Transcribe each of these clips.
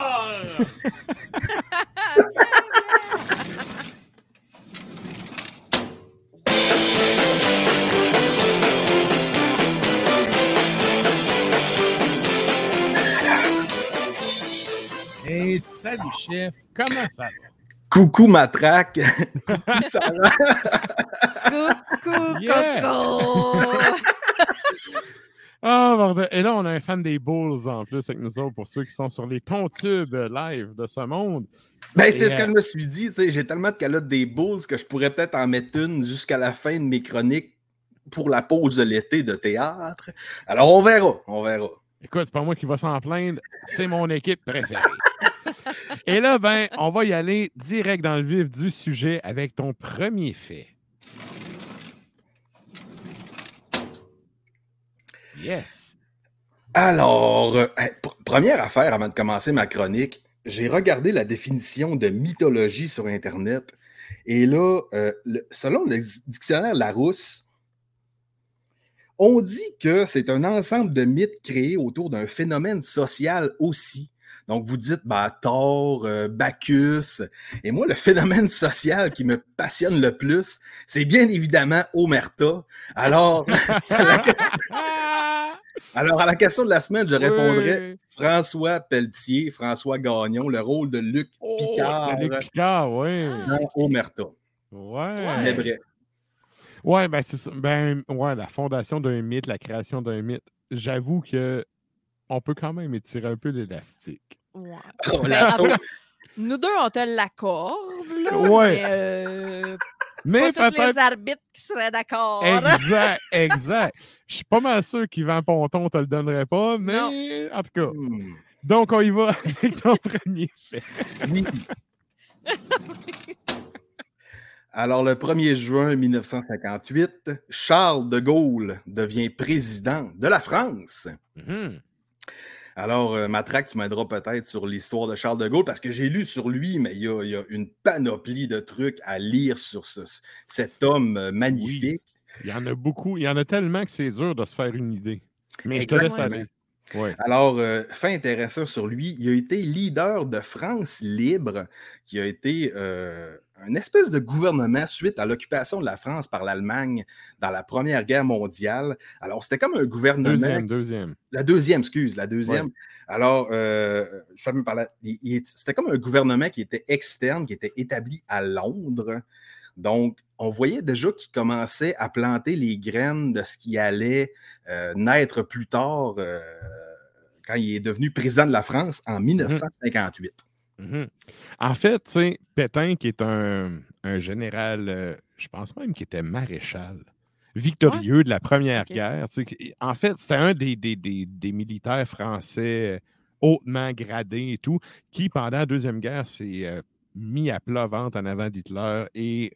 Hey, salut chef, comment ça va? Coucou matraque. Coucou Sarah. Coucou. Coco! Ah, bordel. Et là, on a un fan des Bulls en plus avec nous autres pour ceux qui sont sur les tontubes live de ce monde. Ben, c'est ce que euh, je me suis dit. tu sais, J'ai tellement de calottes des Bulls que je pourrais peut-être en mettre une jusqu'à la fin de mes chroniques pour la pause de l'été de théâtre. Alors, on verra. On verra. Écoute, c'est pas moi qui va s'en plaindre, c'est mon équipe préférée. Et là, ben, on va y aller direct dans le vif du sujet avec ton premier fait. Yes. Alors, euh, première affaire avant de commencer ma chronique, j'ai regardé la définition de mythologie sur Internet. Et là, euh, le- selon le dictionnaire Larousse, on dit que c'est un ensemble de mythes créés autour d'un phénomène social aussi. Donc, vous dites bah, Thor, euh, Bacchus. Et moi, le phénomène social qui me passionne le plus, c'est bien évidemment Omerta. Alors, à la question- alors, à la question de la semaine, je répondrais Oui. François Pelletier, François Gagnon, le rôle de Luc Oh, Picard Luc Picard, oui. dans Omerta. Ouais. Mais bref. Ouais, ben c'est ça. Ben, ouais, la fondation d'un mythe, la création d'un mythe. J'avoue que on peut quand même étirer un peu l'élastique. Ouais. On Ben, la nous deux, on te l'accorde. là, Ouais. Mais, euh, Mais pas tous les arbitres qui seraient d'accord. Exact, exact. Je suis pas mal sûr qu'Yvan Ponton te le donnerait pas, mais Non. en tout cas. Hmm. Donc, on y va avec ton premier fait. Oui. Alors, le 1er juin 1958, Charles de Gaulle devient président de la France. Mhm. Alors, euh, Matraque, tu m'aideras peut-être sur l'histoire de Charles de Gaulle parce que j'ai lu sur lui, mais il y, a, il y a une panoplie de trucs à lire sur ce- cet homme euh, magnifique. Il y en a beaucoup. Il y en a tellement que c'est dur de se faire une idée. Mais je te laisse Exactement. aller. Ouais. Alors, euh, fait intéressant sur lui, il a été leader de France libre, qui a été euh, un espèce de gouvernement suite à l'occupation de la France par l'Allemagne dans la Première Guerre mondiale. Alors, c'était comme un gouvernement. Deuxième, deuxième. La deuxième, excuse, la deuxième. Alors, euh, je savais même parler- c'était comme un gouvernement qui était externe, qui était établi à Londres. Donc, on voyait déjà qu'il commençait à planter les graines de ce qui allait euh, naître plus tard euh, quand il est devenu président de la France en 1958. Mhm. En fait, tu sais, Pétain, qui est un, un général, euh, je pense même qu'il était maréchal, victorieux de la Première. Guerre. tu sais, qui- en fait, c'était un des, des- des- des militaires français euh, hautement gradés et tout, qui, pendant la Deuxième Guerre, s'est euh, mis à plat ventre en avant d'Hitler et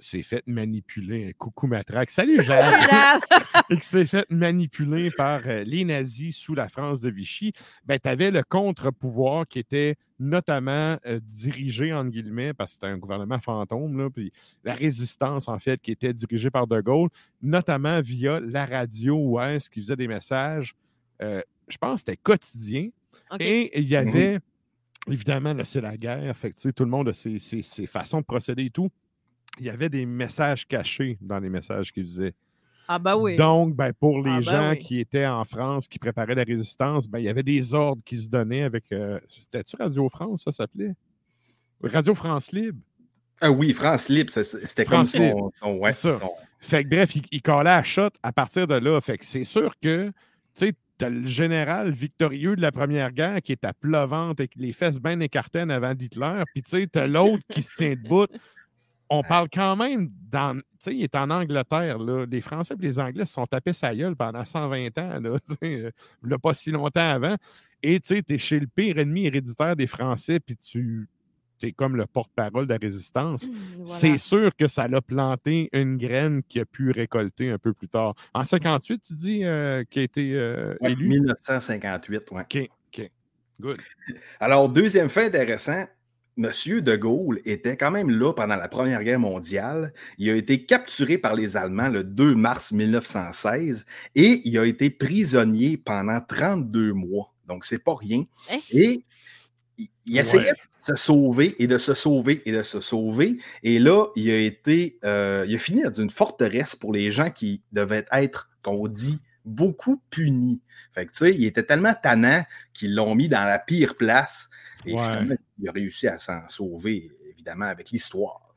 s'est fait manipuler. Coucou matraque. Salut! Jade. et qui s'est fait manipuler par les nazis sous la France de Vichy, ben, tu avais le contre-pouvoir qui était notamment euh, dirigé, entre guillemets, parce que c'était un gouvernement fantôme, là, puis la résistance, en fait, qui était dirigée par De Gaulle, notamment via la radio ouest qui faisait des messages, euh, je pense que c'était quotidien, et il y avait, évidemment, là, c'est la guerre, fait que, tout le monde a ses, ses- ses façons de procéder et tout. Il y avait des messages cachés dans les messages qu'il faisait. Ah, bah oui. Donc, ben, pour les Ah, ben gens oui. qui étaient en France, qui préparaient la résistance, ben, il y avait des ordres qui se donnaient avec. euh, C'était-tu Radio France, ça s'appelait? Radio France Libre. Ah oui, France Libre, c'était comme France son, Libre. son- ouais, C'est ça. son- Fait que bref, il, il collait à shot à partir de là. Fait que c'est sûr que, tu sais, t'as le général victorieux de la Première Guerre qui est à pleuvante avec les fesses bien écartées avant d'Hitler. Puis, tu sais, t'as l'autre qui se tient debout. On parle quand même dans. Tu sais, il est en Angleterre, là. Les Français et les Anglais se sont tapés sa gueule pendant 120 ans, là. Euh, là, pas si longtemps avant. Et, tu sais, t'es chez le pire ennemi héréditaire des Français, puis tu. T'es comme le porte-parole de la résistance voilà. c'est sûr que ça l'a planté une graine qui a pu récolter un peu plus tard. En 58, tu dis euh, qui a été euh, ouais, élu? 1958, ouais. OK, OK. Good. Alors, deuxième fait intéressant, Monsieur de Gaulle était quand même là pendant la Première Guerre mondiale. Il a été capturé par les Allemands le 2 mars 1916 et il a été prisonnier pendant 32 mois. Donc, c'est pas rien. Hein? Et il, il essayait Ouais. de se sauver et de se sauver et de se sauver. Et là, il a été, euh, il a fini dans une forteresse pour les gens qui devaient être, qu'on dit, beaucoup. Fait que, tu sais, il était tellement tannant qu'ils l'ont mis dans la pire place. Et Ouais. finalement, il a réussi à s'en sauver, évidemment, avec l'histoire.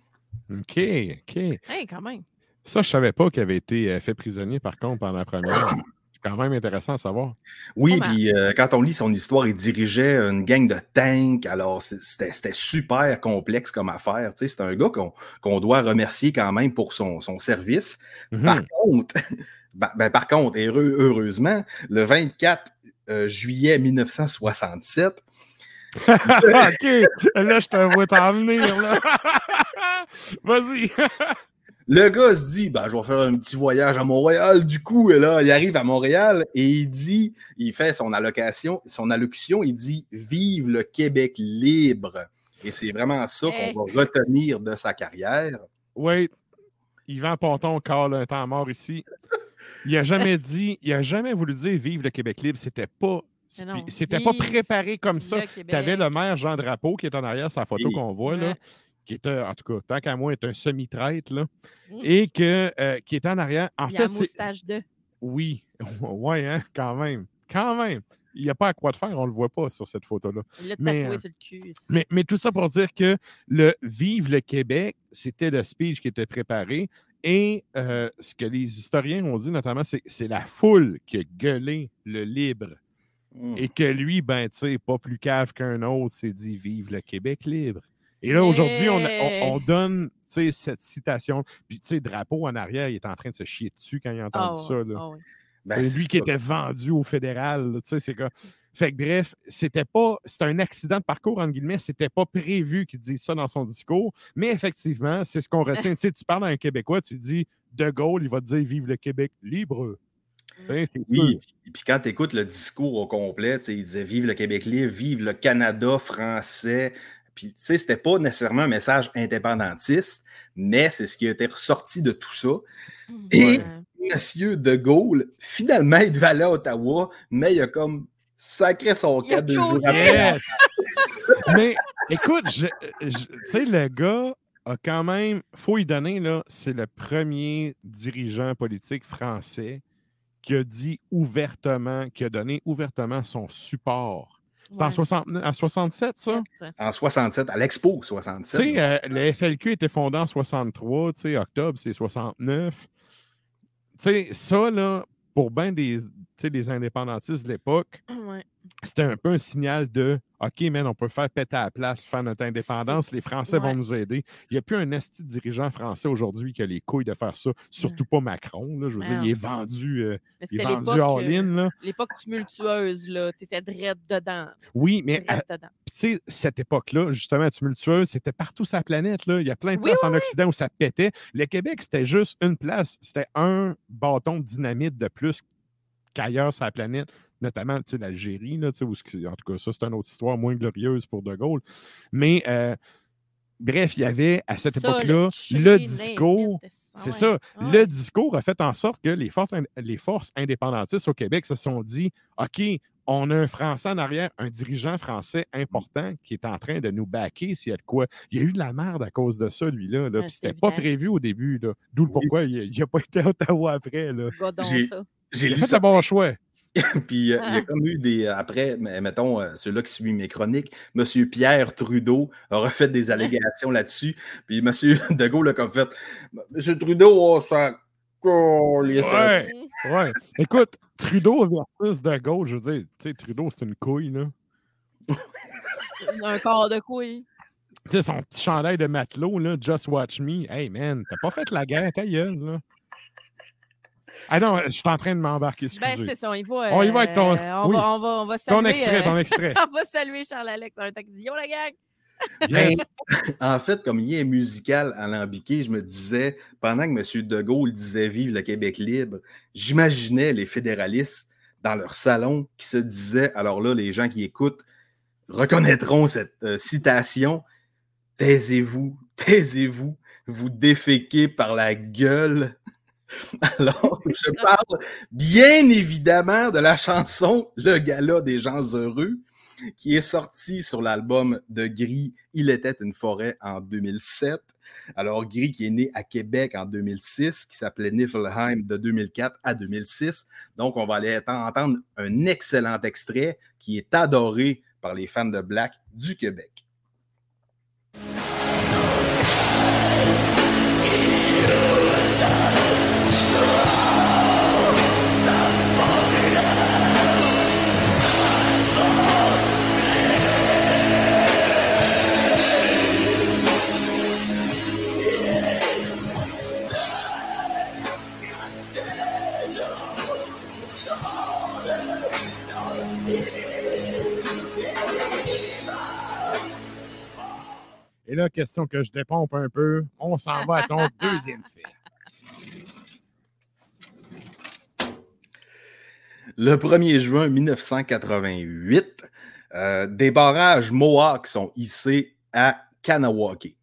OK, OK. Hey, quand même. Ça, je savais pas qu'il avait été euh, fait prisonnier, par contre, pendant la première. C'est quand même intéressant à savoir. Oui, puis euh, quand on lit son histoire, il dirigeait une gang de tanks. Alors, c'était super complexe comme affaire. Tu sais, c'est un gars qu'on qu'on doit remercier quand même pour son, son service. Mhm. Par contre, ben, ben, par contre, heureux- heureusement, le 24 euh, juillet 1967, OK, là, je te vois t'en venir, là. Vas-y. le gars se dit ben, Je vais faire un petit voyage à Montréal. Du coup, et là, il arrive à Montréal et il dit il fait son allocation, son allocution il dit Vive le Québec libre. Et c'est vraiment ça Hey. qu'on va retenir de sa carrière. Oui, Yvan Ponton cale un temps mort ici. Il a jamais dit, il a jamais voulu dire vive le Québec libre. C'était pas, c'était pas préparé comme ça. Tu avais le maire Jean Drapeau qui est en arrière, sa photo Oui. qu'on voit, là, Ouais. qui était, en tout cas, tant qu'à moi, est un là, Mm. et que, euh, qui était en arrière. En Il fait, c'est. de. Oui, ouais, hein, quand même. Quand même. Il n'y a pas à quoi de faire, on ne le voit pas sur cette photo-là. Il l'a Mais, tatoué euh, sur le cul. Mais, mais tout ça pour dire que le Vive le Québec, c'était le speech qui était préparé. Et euh, ce que les historiens ont dit notamment, c'est c'est la foule qui a gueulé le libre. Et que lui, ben, tu sais, pas plus cave qu'un autre, s'est dit Vive le Québec libre. Et là, aujourd'hui, on, on- on donne tu sais, cette citation. Puis, tu sais, drapeau en arrière, il est en train de se chier dessus quand il a entendu Ah, ça. là. ah. Ben, c'est lui c'est qui était vendu au fédéral. tu sais, c'est quoi. Fait que bref, c'était pas. C'était un accident de parcours, entre guillemets. C'était pas prévu qu'il dise ça dans son discours. Mais effectivement, c'est ce qu'on retient. tu sais, tu parles à un Québécois, tu dis De Gaulle, il va te dire Vive le Québec libre. Oui, puis- puis quand tu écoutes le discours au complet, tu sais, il disait Vive le Québec libre, vive le Canada français. Puis, tu sais, c'était pas nécessairement un message indépendantiste, mais c'est ce qui a été ressorti de tout ça. Et Ouais. Monsieur De Gaulle, finalement, il devait aller à Ottawa, mais il a comme sacré son cas deux jours choqué. après. Yes! Mais écoute, je- je- tu sais, le gars a quand même, faut y donner, là, c'est le premier dirigeant politique français qui a dit ouvertement, qui a donné ouvertement son support. C'est en Ouais. 69 en 67, ça? En 67, à l'Expo Tu 67. sais, euh, le FLQ était fondé en 63, tu sais, octobre, c'est 69. Tu sais, ça, là, pour bien des, tu sais, des indépendantistes de l'époque, Ouais. c'était un peu un signal de OK, man, on peut faire péter à la place, faire notre indépendance, les Français vont nous aider. Il n'y a plus un esti de dirigeant français aujourd'hui qui a les couilles de faire ça, surtout pas Macron. Là, je veux dire, il est vendu, euh, il est vendu all-in. euh, l'époque tumultueuse, là. T'étais drette dedans. Oui, mais tu sais, cette époque-là, justement, tumultueuse, c'était partout sur la planète. Là. Il y a plein de Oui, places en Occident où ça pétait. Le Québec, c'était juste une place. C'était un bâton de dynamite de plus qu'ailleurs sur la planète, notamment l'Algérie. En tout cas, ça, c'est une autre histoire moins glorieuse pour De Gaulle. Mais euh, bref, il y avait à cette époque-là le discours. Ah C'est ouais. ça. Le discours a fait en sorte que les forces, ind- les forces indépendantistes au Québec se sont dit OK, on a un Français en arrière, un dirigeant français important qui est en train de nous baquer s'il y a de quoi. Il y a eu de la merde à cause de ça, lui-là. Là, puis c'était pas prévu au début. là. D'où le pourquoi il n'a pas été à Ottawa après. J'ai- lu fait ça le bon choix. Puis euh, il y a Ah. comme eu des. Après, mais mettons, euh, ceux-là qui suivent mes chroniques, M. Pierre Trudeau a refait des allégations là-dessus. Puis M. De Gaulle a comme fait M. Trudeau, oh, ça. Oh, Ouais. Ouais. Écoute, Trudeau versus de gauche, je veux dire, tu sais, Trudeau, c'est une couille, là. Un corps de couille. Tu sais, son petit chandail de matelot, là, Just Watch Me. Hey, man, t'as pas fait la guerre, ta gueule, là. Ah non, je suis en train de m'embarquer, Ben, c'est ça, on y va. On y va avec ton- On, oui. va, on, va, on va ton saluer. extrait, ton extrait. on va saluer Charles-Alex un taxillon, la gang. Yes. En fait, comme il est musical alambiqué, je me disais, pendant que M. De Gaulle disait Vive le Québec libre, j'imaginais les fédéralistes dans leur salon qui se disaient, alors là, les gens qui écoutent reconnaîtront cette euh, citation Taisez-vous, taisez-vous, vous déféquez par la gueule. Alors, je parle bien évidemment de la chanson Le Gala des gens heureux, qui est sortie sur l'album de Gris, Il était une forêt en 2007. Alors, Gris qui est né à Québec en 2006, qui s'appelait Niflheim de 2004 à 2006. Donc, on va aller entendre un excellent extrait qui est adoré par les fans de Black du Québec. Question que je dépompe un peu, on s'en va à ton deuxième fait. Le 1er juin 1988, euh, des barrages Mohawk sont hissés à Kanawake.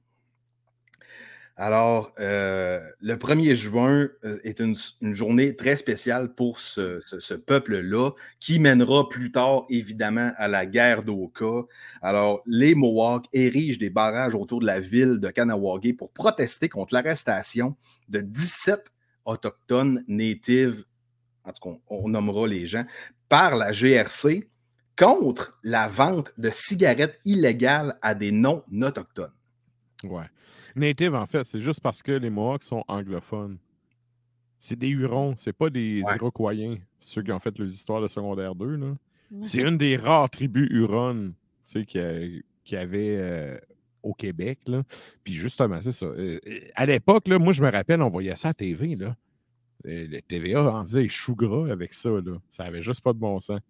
Alors, euh, le 1er juin euh, est une, journée très spéciale pour ce, peuple-là, qui mènera plus tard, évidemment, à la guerre d'Oka. Alors, les Mohawks érigent des barrages autour de la ville de Kanawake pour protester contre l'arrestation de 17 autochtones natives, en tout cas, on, on nommera les gens, par la GRC contre la vente de cigarettes illégales à des non-autochtones. Ouais. Native, en fait, c'est juste parce que les Mohawks sont anglophones. C'est des Hurons, c'est pas des Ouais. Iroquois, ceux qui ont fait les histoires de secondaire 2. Là. Mhm. C'est une des rares tribus Huronnes tu sais, qui, a- qui avait euh, au Québec. Là. Puis justement, c'est ça. Euh, euh, à l'époque, là, moi, je me rappelle, on voyait ça à TV. Là. Le TVA en faisait des choux gras avec ça. Là. Ça avait juste pas de bon sens.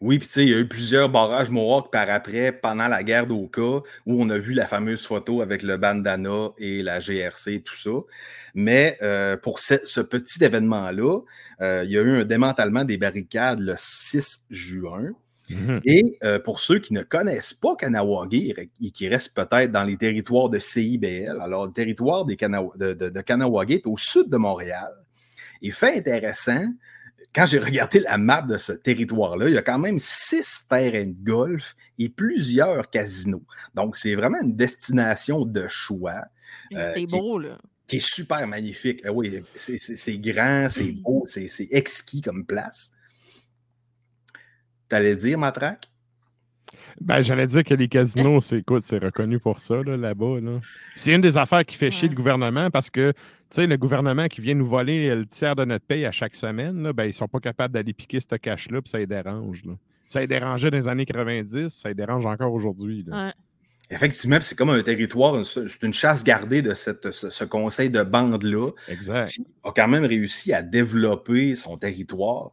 Oui, puis tu sais, il y a eu plusieurs barrages Mohawk par après, pendant la guerre d'Oka, où on a vu la fameuse photo avec le bandana et la GRC et tout ça. Mais euh, pour ce, ce petit événement-là, euh, il y a eu un démantèlement des barricades le 6 juin. Et euh, pour ceux qui ne connaissent pas Kanawagé et qui restent peut-être dans les territoires de CIBL, alors le territoire des Kana- de, de, est au sud de Montréal. Et fait intéressant, quand j'ai regardé la map de ce territoire-là, il y a quand même six terrains de golf et plusieurs casinos. Donc, c'est vraiment une destination de choix euh, c'est beau, là. qui est super magnifique. Euh, oui, c'est- grand, c'est beau, c'est c'est exquis comme place. T'allais dire, Matraque? Ben, j'allais dire que les casinos, c'est écoute, c'est reconnu pour ça, là, là-bas. Là. C'est une des affaires qui fait chier Ouais. le gouvernement parce que, tu sais, le gouvernement qui vient nous voler le tiers de notre paye à chaque semaine, là, ben, ils sont pas capables d'aller piquer ce cash-là, puis ça les dérange. Là. Ça les dérangeait dans les années 90, ça les dérange encore aujourd'hui. là. Ouais. Effectivement, c'est comme un territoire, c'est une chasse gardée de cette, ce, ce conseil de bande-là, Exact. qui a quand même réussi à développer son territoire.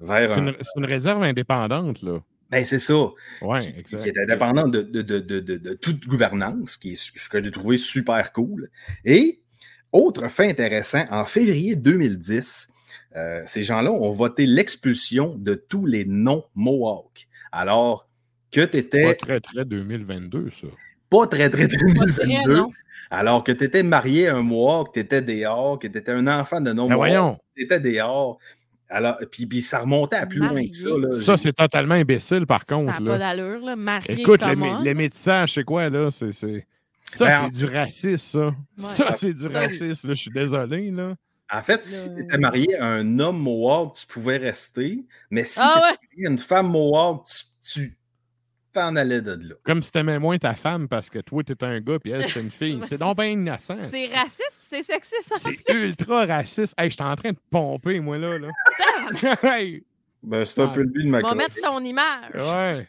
Vers C'est un- une, c'est une réserve indépendante, là. Ben, c'est ça. Oui, qui, exact. qui est indépendant de, de, de, de, de- de toute gouvernance, qui est ce que j'ai trouvé super cool. Et autre fait intéressant, en février 2010, euh, ces gens-là ont voté l'expulsion de tous les non-Mohawks. Alors que tu Pas étais très, très 2022, ça. pas très, très Pas très, 2022, non. alors que tu étais marié à un Mohawk, tu étais dehors, que tu étais un enfant de Ben non-Mohawk, voyons, tu étais dehors. Alors, puis, puis ça remontait à plus loin que ça. Là. ça, c'est totalement imbécile, par Ça contre. n'a là. pas d'allure, là. Marié Écoute, le, comme mé- on. le métissage, c'est quoi, là? C'est, c'est- Ça, Ben, c'est en- du racisme, ça. Ça, c'est du Ça, racisme, là. Je suis désolé, là. En fait, si tu étais marié à un homme Mohawk, tu pouvais rester. Mais si Ah tu ouais? marié à une femme Mohawk, tu- tu t'en allais de là. Comme si t'aimais moins ta femme parce que toi, t'es un gars puis elle, c'est une fille. C'est donc bien innocent. C'est raciste, c'est sexiste. C'est plus. ultra raciste. Hey, je suis en train de pomper, moi, là. là. hey, Ben, c'est un Ah. peu le but de ma On va mettre ton image. ouais.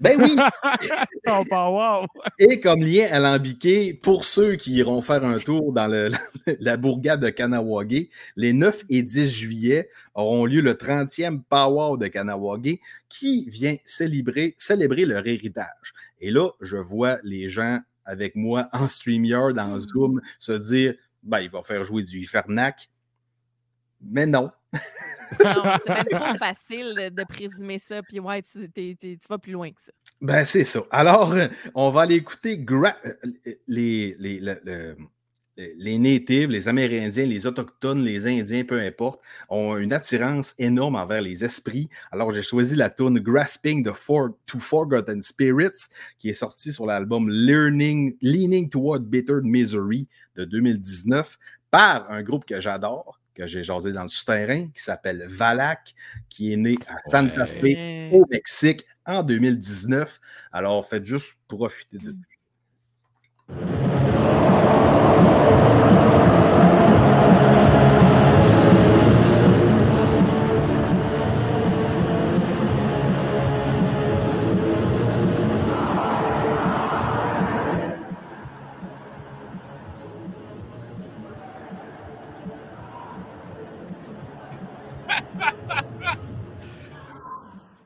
Ben oui! Power. Et comme lien alambiqué, pour ceux qui iront faire un tour dans le- la bourgade de Kanawagé, les 9 et 10 juillet auront lieu le 30e Powwow de Kanawagé qui vient célébrer, célébrer leur héritage. Et là, je vois les gens avec moi en StreamYard, en Zoom, se dire ben, il va faire jouer du Ifernac. Mais non. Non, c'est même trop facile de- présumer ça. Puis ouais, tu, t'es- t'es- tu vas plus loin que ça. Ben, c'est ça. Alors, euh, on va aller écouter gra- euh, les, les, le- le- les natives, les Amérindiens, les Autochtones, les Indiens, peu importe, ont une attirance énorme envers les esprits. Alors, j'ai choisi la tune Grasping the For- to Forgotten Spirits, qui est sortie sur l'album Learning, Leaning Toward Bitter Misery de 2019 par un groupe que j'adore, que j'ai jasé dans le souterrain, qui s'appelle Valak, qui est né à Santa Fe, au Mexique en 2019. Alors, faites juste profiter de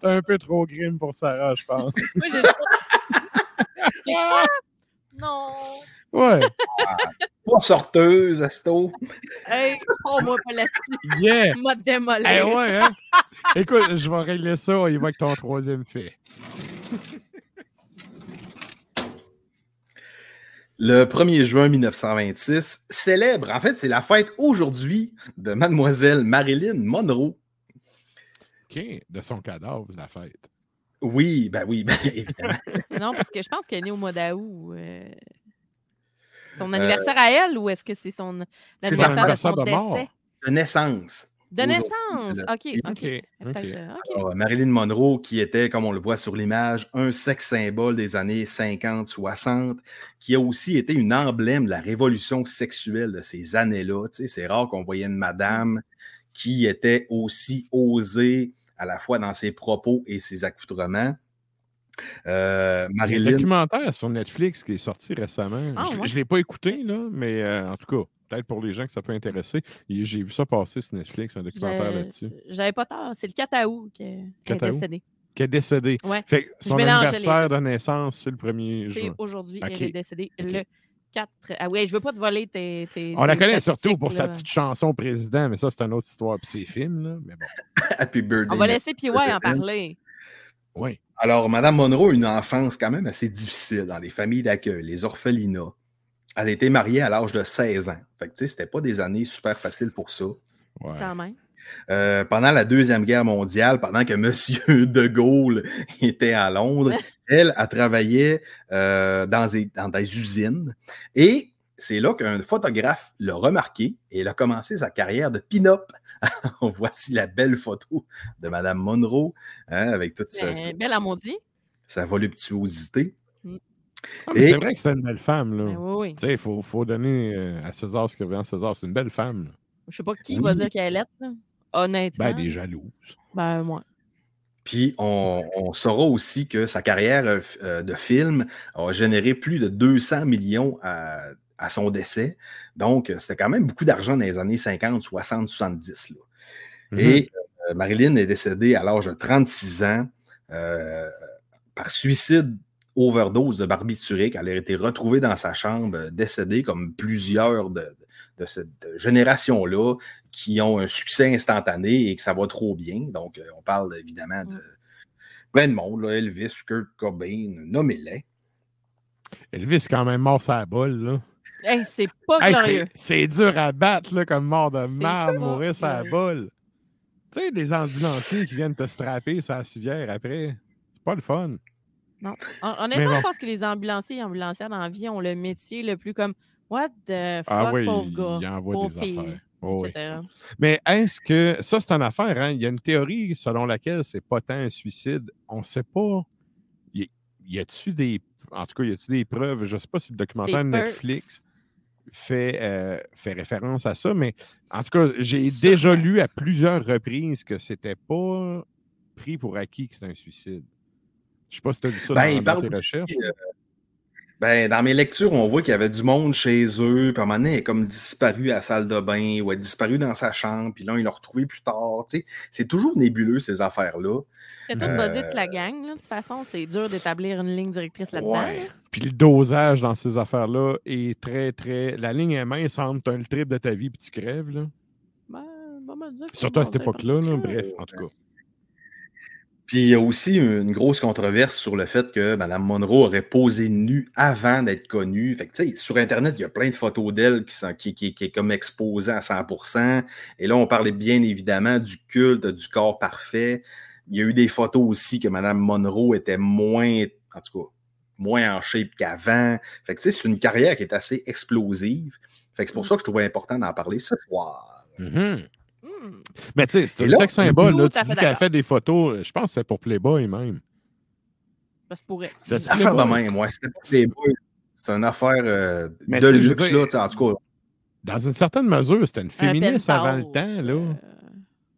C'est un peu trop grim pour Sarah, je pense. Moi, j'ai Non. Ouais. Pas sorteuse, Asto. Hey, oh, moi, pas là-dessus. Yeah. M'a démolé. Eh ouais, hein? Écoute, je vais régler ça. On y va avec ton troisième fait. Le 1er juin 1926 célèbre, en fait, c'est la fête aujourd'hui de mademoiselle Marilyn Monroe. De son cadavre, la fête. Oui, ben oui, ben évidemment. Non, parce que je pense qu'elle est née au mois d'août. euh, Son anniversaire à elle ou est-ce que c'est son Euh, C'est l'anniversaire de son de mort. décès? De naissance. De naissance? OK, OK. OK, Peut-être, OK. euh. Alors, Marilyn Monroe, qui était, comme on le voit sur l'image, un sexe symbole des années 50-60, qui a aussi été une emblème de la révolution sexuelle de ces années-là. Tu sais, c'est rare qu'on voyait une madame qui était aussi osée à la fois dans ses propos et ses accoutrements. Euh, Il y a un Marilyn, documentaire sur Netflix qui est sorti récemment. Ah, je ne ouais? l'ai pas écouté, là, mais euh, en tout cas, peut-être pour les gens que ça peut intéresser. J'ai vu ça passer sur Netflix, un documentaire Je- là-dessus. J'avais pas tort. C'est le 4 août qu'elle est 4 août? décédée. Qui est décédé. Ouais. Fait que Je son les anniversaire de naissance, c'est le 1er C'est juin. aujourd'hui. OK. Elle est décédée OK. le 4. Ah oui, je veux pas te voler tes. tes On la connaît surtout pour sa petite chanson président, mais ça, c'est une autre histoire. Puis ses films, là. Mais bon. Happy Birthday. On va laisser PY en parler. Oui. Alors, Madame Monroe a une enfance quand même assez difficile dans les familles d'accueil, les orphelinats. Elle a été mariée à l'âge de 16 ans. Fait que, tu sais, c'était pas des années super faciles pour ça. Ouais. Quand même. Euh, pendant la Deuxième Guerre mondiale, pendant que M. De Gaulle était à Londres, elle a travaillé euh, dans, des, dans des usines. Et c'est là qu'un photographe l'a remarqué et il a commencé sa carrière de pin-up. Voici la belle photo de Madame Monroe hein, avec toute sa, Ben, belle sa voluptuosité. Ah, mais Et- C'est vrai que c'est une belle femme, là. Ben oui, oui. Tu sais, il faut, faut donner euh, à César ce que vient César. C'est une belle femme. là. Je sais pas qui Oui. va dire qu'elle est là. Honnêtement. Ben, des jalouses. Ben, moi. Puis on, on saura aussi que sa carrière euh, euh, de film a généré plus de 200 millions à, à son décès. Donc, euh, c'était quand même beaucoup d'argent dans les années 50, 60, 70. Là. Mhm. Et euh, Marilyn est décédée à l'âge de 36 ans euh, par suicide overdose de barbiturique. Elle a été retrouvée dans sa chambre décédée comme plusieurs de, de cette génération-là qui ont un succès instantané et que ça va trop bien. Donc, euh, on parle évidemment de plein de monde, là, Elvis, Kurt Cobain, nommez-les. Elvis quand même mort sa bolle, là. Hey, c'est pas Hey, glorieux. c'est dur à battre, là, comme mort de pas mourir sa bolle. Tu sais, des ambulanciers qui viennent te strapper sur la civière après. C'est pas le fun. Non. Hon- Honnêtement, bon. je pense que les ambulanciers et ambulancières dans la vie ont le métier le plus comme What the fuck, Ah oui, pauvre il- gars. il envoie pauvre des fille, affaires. Oh oui. Mais est-ce que. Ça, c'est une affaire, hein? Il y a une théorie selon laquelle c'est pas tant un suicide. On sait pas. Y, y a-tu des. En tout cas, y a-tu des preuves? Je sais pas si le documentaire de. Netflix fait, euh, fait référence à ça, mais en tout cas, j'ai déjà lu à plusieurs reprises que c'était pas pris pour acquis que c'était un suicide. Je sais pas si tu as vu ça Ben, dans, tes aussi, recherches. euh, Ben, dans mes lectures, on voit qu'il y avait du monde chez eux, puis à un moment donné, elle est comme disparu à la salle de bain, ou elle est disparue dans sa chambre, puis là, ils l'ont retrouvée plus tard. tu sais. C'est toujours nébuleux, ces affaires-là. C'est tout Euh, basé de la gang. là. De toute façon, c'est dur d'établir une ligne directrice là-dedans. Ouais. Puis le dosage dans ces affaires-là est très, très. La ligne est mince entre t'as le trip de ta vie puis tu crèves. Là. Ben, on va me dire Surtout à cette bon, époque-là. là. Bref, en tout cas. Puis il y a aussi une grosse controverse sur le fait que Mme Monroe aurait posé nue avant d'être connue. Fait que, tu sais, sur Internet, il y a plein de photos d'elle qui, sont, qui, qui, qui est comme exposée à 100%. Et là, on parlait bien évidemment du culte du corps parfait. Il y a eu des photos aussi que Mme Monroe était moins, en tout cas, moins en shape qu'avant. Fait que, tu sais, c'est une carrière qui est assez explosive. Fait que c'est pour ça que je trouvais important d'en parler ce soir. Mhm. Hmm. Mais tu sais, c'est un là, sexe symbole. Là, tu dis fait qu'elle fait des photos. euh, Je pense que c'est pour Playboy même. Ça se pourrait. C'est Affaire de même, ouais. C'était pas Playboy. C'est une affaire euh, Mais de luxe, là. tu sais, En tout cas, Dans une certaine mesure, c'était une Un féministe avant le temps. Là. euh,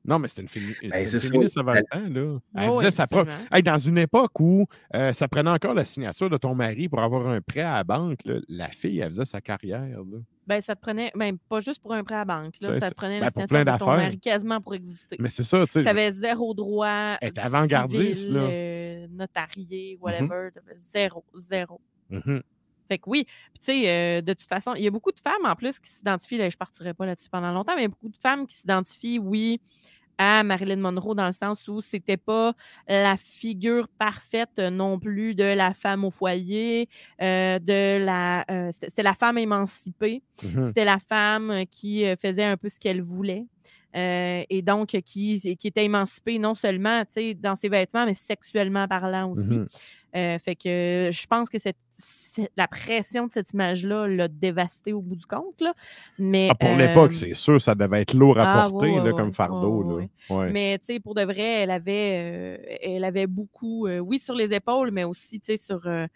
Non, mais c'était une, fémi- une ça. féministe avant le temps. Là. Elle oui, disait sa propre. absolument. Hey, dans une époque où euh, ça prenait encore la signature de ton mari pour avoir un prêt à la banque, là, la fille, elle faisait sa carrière. Là. Ben, ça te prenait, ben, pas juste pour un prêt à banque, là, ça ça. te prenait Ben, la de ton mari quasiment pour exister. Mais c'est ça, tu sais. Tu avais zéro droit. Était avant-gardiste, là. euh, notarié, whatever. t'avais zéro, zéro. Mhm. Fait que oui, Puis, tu sais, euh, de toute façon, il y a beaucoup de femmes en plus qui s'identifient, là, je partirai pas là-dessus pendant longtemps, mais il y a beaucoup de femmes qui s'identifient, oui, à Marilyn Monroe dans le sens où c'était pas la figure parfaite euh, non plus de la femme au foyer, euh, de la, euh, c'était la femme émancipée, Mhm. c'était la femme qui faisait un peu ce qu'elle voulait. euh, et donc qui, qui était émancipée non seulement dans ses vêtements, mais sexuellement parlant aussi. Mhm. Euh, fait que je pense que cette- la pression de cette image-là l'a dévastée au bout du compte. Là. Mais, Ah, pour euh, l'époque, c'est sûr, ça devait être lourd à ah, porter ouais, là, ouais, comme fardeau. Ouais, là. Ouais. Mais tu sais, pour de vrai, elle avait, euh, elle avait beaucoup, euh, oui, sur les épaules, mais aussi sur euh,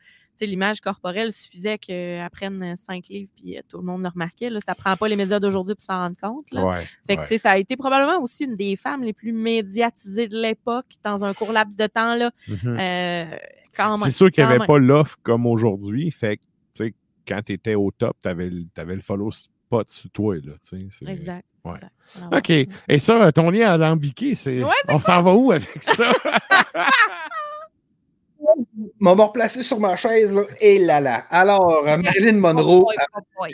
l'image corporelle. suffisait qu'elle prenne 5 livres puis euh, tout le monde le remarquait. Là. Ça prend pas les médias d'aujourd'hui pour s'en rendre compte. Là. Ouais, Fait que, ouais. ça a été probablement aussi une des femmes les plus médiatisées de l'époque dans un court laps de temps. Là. Mhm. Euh, C'est sûr qu'il n'y avait même. pas l'offre comme aujourd'hui. Fait que, tu sais, quand tu étais au top, tu avais, le follow spot sur toi. Là, tu sais, c'est- Exact. Ouais. exact. Alors, OK. Et ça, ton lien alambiqué, c'est. Ouais, On s'en va où avec ça? m'a me replacé sur ma chaise, là. Et là là. Alors, euh, Marilyn Monroe a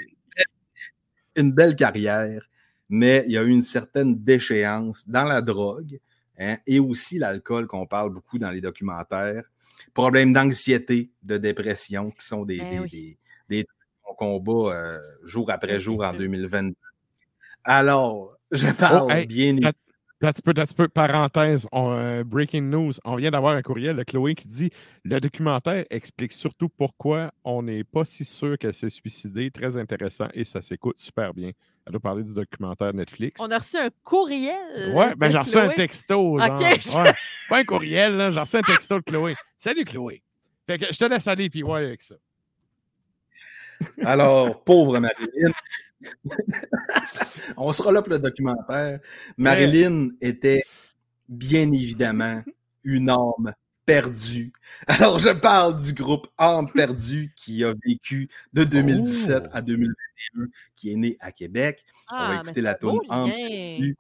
une belle carrière, mais il y a eu une certaine déchéance dans la drogue hein, et aussi l'alcool qu'on parle beaucoup dans les documentaires. Problèmes d'anxiété, de dépression, qui sont des, Ben des, oui. des- des trucs qu'on combat euh, jour après jour en sûr. 2022. Alors, je parle Oh, hey, bien petit peu, petit peu, parenthèse, on, euh, breaking news. On vient d'avoir un courriel de Chloé qui dit Le documentaire explique surtout pourquoi on n'est pas si sûr qu'elle s'est suicidée. Très intéressant et ça s'écoute super bien. Elle doit parler du documentaire Netflix. On a reçu un courriel. Ouais, ben j'ai reçu un texto. genre. Ouais. Pas un courriel. J'ai reçu un texto de Chloé. Salut Chloé. Fait que je te laisse aller, puis ouais, avec ça. Alors, pauvre Marilyn. On sera là pour le documentaire. Marilyn était bien évidemment une âme perdue. Alors, je parle du groupe Âme perdue qui a vécu de 2017 Oh. à 2021, qui est né à Québec. On va Ah, écouter la toune Âme perdue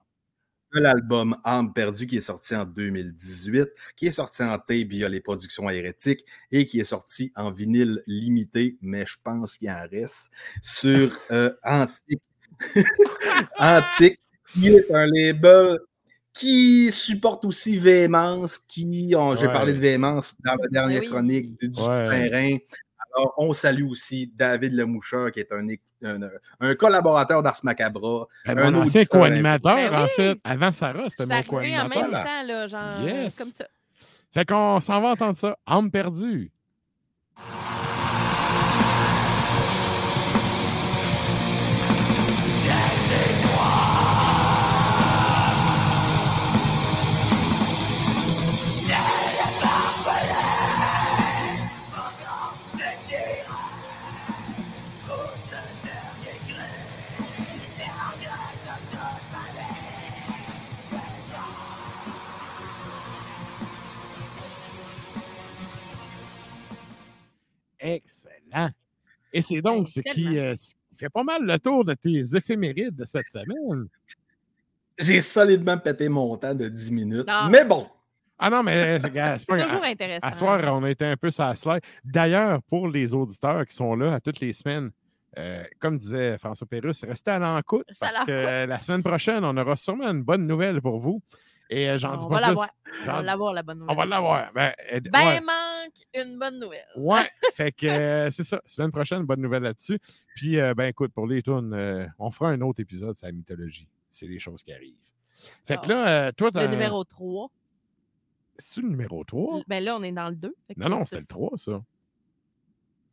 de l'album Âme perdue qui est sorti en 2018, qui est sorti en tape via les productions hérétiques et qui est sorti en vinyle limité, mais je pense qu'il en reste, sur euh, Antique. Antique, qui est un label qui supporte aussi Véhémence, qui, on- j'ai Ouais. parlé de Véhémence dans la dernière oui. chronique du, du Ouais. terrain. Alors, on salue aussi David Lemoucheur, qui est un, un, un collaborateur d'Ars Macabra, Ben, Un ancien co-animateur, Ben en oui. fait. Avant Sarah, c'était mon arrivée en même co-animateur. temps, là, genre, Yes. comme ça. Fait qu'on s'en va entendre ça. Âme perdue. Excellent. Et c'est donc Ben, ce qui tellement. euh, ce qui fait pas mal le tour de tes éphémérides de cette semaine. J'ai solidement pété mon temps de 10 minutes. Non. Mais bon, Ah non, mais regarde, c'est toujours grave. intéressant. À soir, on a été un peu sur la slide. D'ailleurs, pour les auditeurs qui sont là à toutes les semaines, euh, comme disait François Pérusse, restez à l'encoute à parce que l'écoute. la semaine prochaine, on aura sûrement une bonne nouvelle pour vous. Et euh, j'en dis pas va plus. On va l'avoir, la bonne nouvelle. On va l'avoir. Ben, euh, Ben, ouais. Manque une bonne nouvelle. Ouais, fait que euh, c'est ça. Semaine prochaine, bonne nouvelle là-dessus. Puis, euh, ben écoute, pour les tunes, euh, on fera un autre épisode sur la mythologie. C'est les choses qui arrivent. Fait que Ah. là, toi, Le numéro 3. C'est le numéro 3? Ben là, on est dans le 2. Non, non, c'est le 3, ça.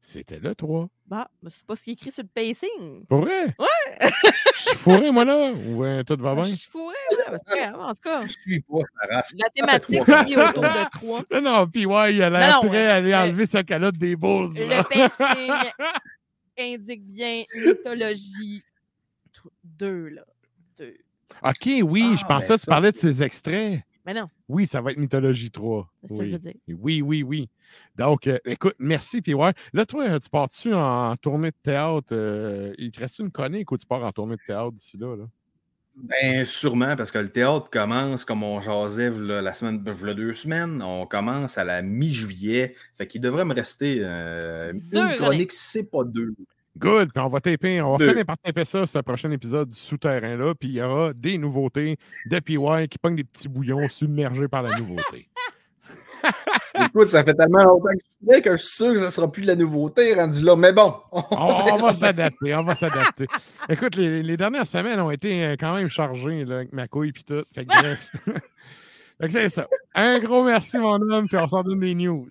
C'était le 3. Bah, c'est pas ce qui est écrit sur le pacing. Pour vrai? Ouais! Je suis fourré, moi, là? Ou euh, tout va Je bien? suis fourrée, là. mais c'est pas grave, En tout cas, je suis pas la Ça fait thématique est autour de 3. Non, non, puis ouais, il a l'air prêt ouais, à aller le- enlever sa calotte des Bulls. Le là. pacing indique bien mythologie 2, là. 2. OK, oui, je Ah, pensais ben que tu parlais de ces extraits. Mais non, Oui, ça va être Mythologie 3. c'est ça que je Oui. veux dire. Oui, oui, oui. Donc, euh, écoute, merci. Puis ouais, là, toi, tu pars-tu en tournée de théâtre? euh, il te reste une chronique ou tu pars en tournée de théâtre d'ici là? là? Ben, sûrement, parce que le théâtre commence, comme on jasait la semaine, deux semaines, on commence à la mi-juillet. Fait qu'il devrait me rester euh, une chronique, si c'est pas deux. Good. Puis on va taper, on va finir par taper ça sur le prochain épisode du souterrain-là. Puis il y aura des nouveautés de PY qui pognent des petits bouillons submergés par la nouveauté. Écoute, ça fait tellement longtemps que je fais que je suis sûr que ça sera plus de la nouveauté rendu là. Mais bon, on, On, on verra va s'adapter, on va s'adapter. Écoute, les, les dernières semaines ont été euh, quand même chargées là, avec ma couille et tout. Fait que, bref. Fait que c'est ça. Un gros merci, mon homme, puis on s'en donne des news.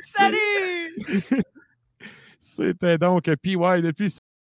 Salut! C'était donc PY depuis